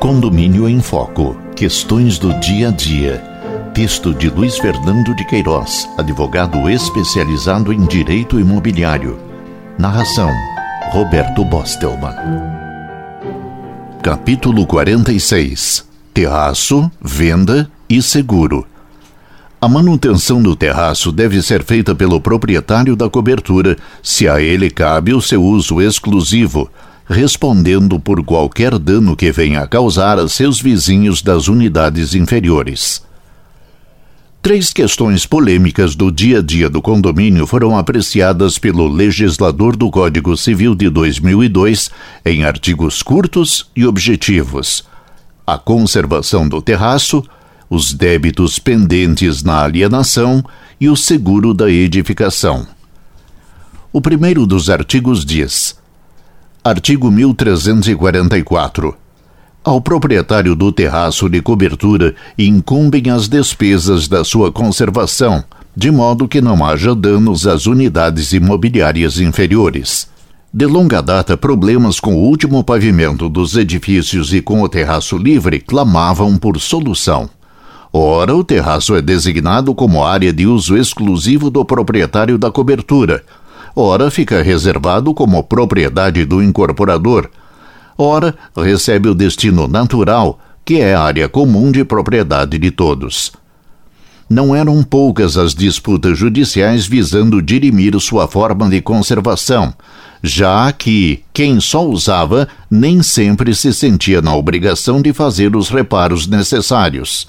Condomínio em Foco. Questões do dia a dia. Texto de Luiz Fernando de Queiroz, advogado especializado em direito imobiliário. Narração: Roberto Bostelman. Capítulo 46. Terraço, venda e seguro. A manutenção do terraço deve ser feita pelo proprietário da cobertura, se a ele cabe o seu uso exclusivo respondendo por qualquer dano que venha a causar a seus vizinhos das unidades inferiores. Três questões polêmicas do dia a dia do condomínio foram apreciadas pelo legislador do Código Civil de 2002 em artigos curtos e objetivos: a conservação do terraço, os débitos pendentes na alienação e o seguro da edificação. O primeiro dos artigos diz: Artigo 1344. Ao proprietário do terraço de cobertura incumbem as despesas da sua conservação, de modo que não haja danos às unidades imobiliárias inferiores. De longa data, problemas com o último pavimento dos edifícios e com o terraço livre clamavam por solução. Ora, o terraço é designado como área de uso exclusivo do proprietário da cobertura ora fica reservado como propriedade do incorporador, ora recebe o destino natural, que é área comum de propriedade de todos. Não eram poucas as disputas judiciais visando dirimir sua forma de conservação, já que quem só usava nem sempre se sentia na obrigação de fazer os reparos necessários.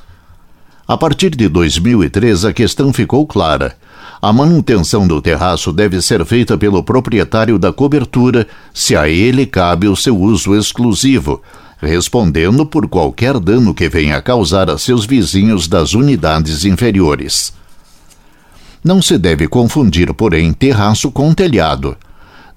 A partir de 2003, a questão ficou clara a manutenção do terraço deve ser feita pelo proprietário da cobertura, se a ele cabe o seu uso exclusivo, respondendo por qualquer dano que venha a causar a seus vizinhos das unidades inferiores. Não se deve confundir, porém, terraço com telhado.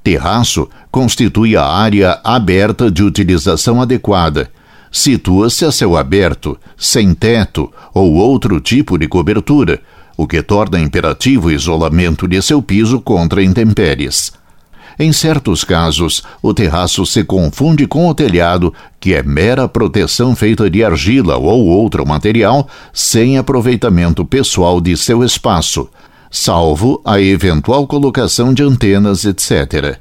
Terraço constitui a área aberta de utilização adequada. Situa-se a céu aberto, sem teto ou outro tipo de cobertura, o que torna imperativo o isolamento de seu piso contra intempéries. Em certos casos, o terraço se confunde com o telhado, que é mera proteção feita de argila ou outro material, sem aproveitamento pessoal de seu espaço, salvo a eventual colocação de antenas, etc.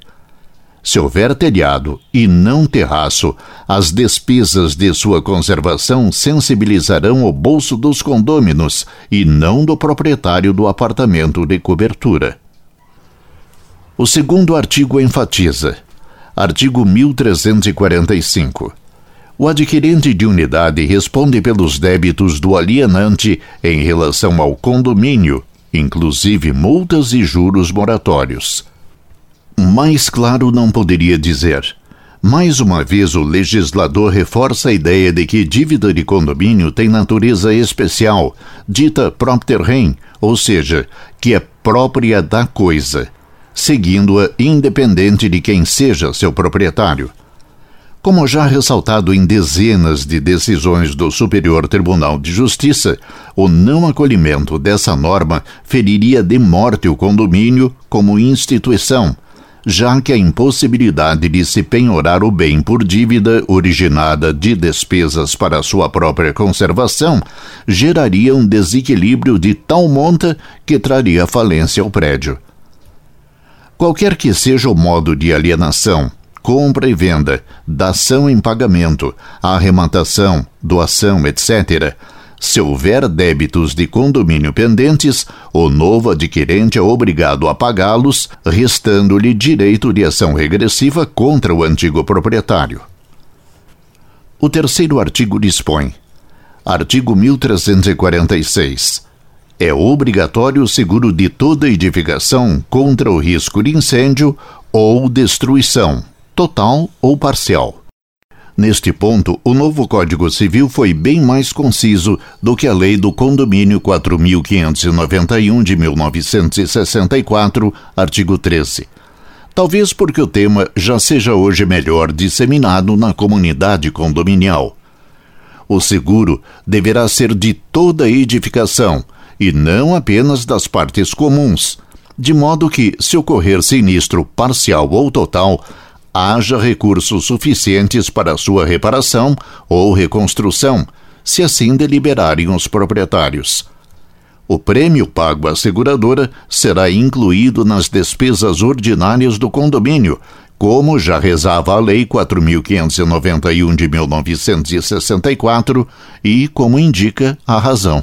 Se houver telhado e não terraço, as despesas de sua conservação sensibilizarão o bolso dos condôminos e não do proprietário do apartamento de cobertura. O segundo artigo enfatiza. Artigo 1345. O adquirente de unidade responde pelos débitos do alienante em relação ao condomínio, inclusive multas e juros moratórios. Mais claro não poderia dizer. Mais uma vez, o legislador reforça a ideia de que dívida de condomínio tem natureza especial, dita propter rem, ou seja, que é própria da coisa, seguindo-a independente de quem seja seu proprietário. Como já ressaltado em dezenas de decisões do Superior Tribunal de Justiça, o não acolhimento dessa norma feriria de morte o condomínio como instituição já que a impossibilidade de se penhorar o bem por dívida originada de despesas para sua própria conservação geraria um desequilíbrio de tal monta que traria falência ao prédio. Qualquer que seja o modo de alienação, compra e venda, dação em pagamento, arrematação, doação, etc., se houver débitos de condomínio pendentes, o novo adquirente é obrigado a pagá-los, restando-lhe direito de ação regressiva contra o antigo proprietário. O terceiro artigo dispõe: Artigo 1346. É obrigatório o seguro de toda edificação contra o risco de incêndio ou destruição, total ou parcial Neste ponto, o novo Código Civil foi bem mais conciso do que a Lei do Condomínio 4591 de 1964, artigo 13. Talvez porque o tema já seja hoje melhor disseminado na comunidade condominial. O seguro deverá ser de toda edificação e não apenas das partes comuns, de modo que, se ocorrer sinistro parcial ou total, haja recursos suficientes para sua reparação ou reconstrução, se assim deliberarem os proprietários. O prêmio pago à seguradora será incluído nas despesas ordinárias do condomínio, como já rezava a Lei 4.591 de 1964 e como indica a razão.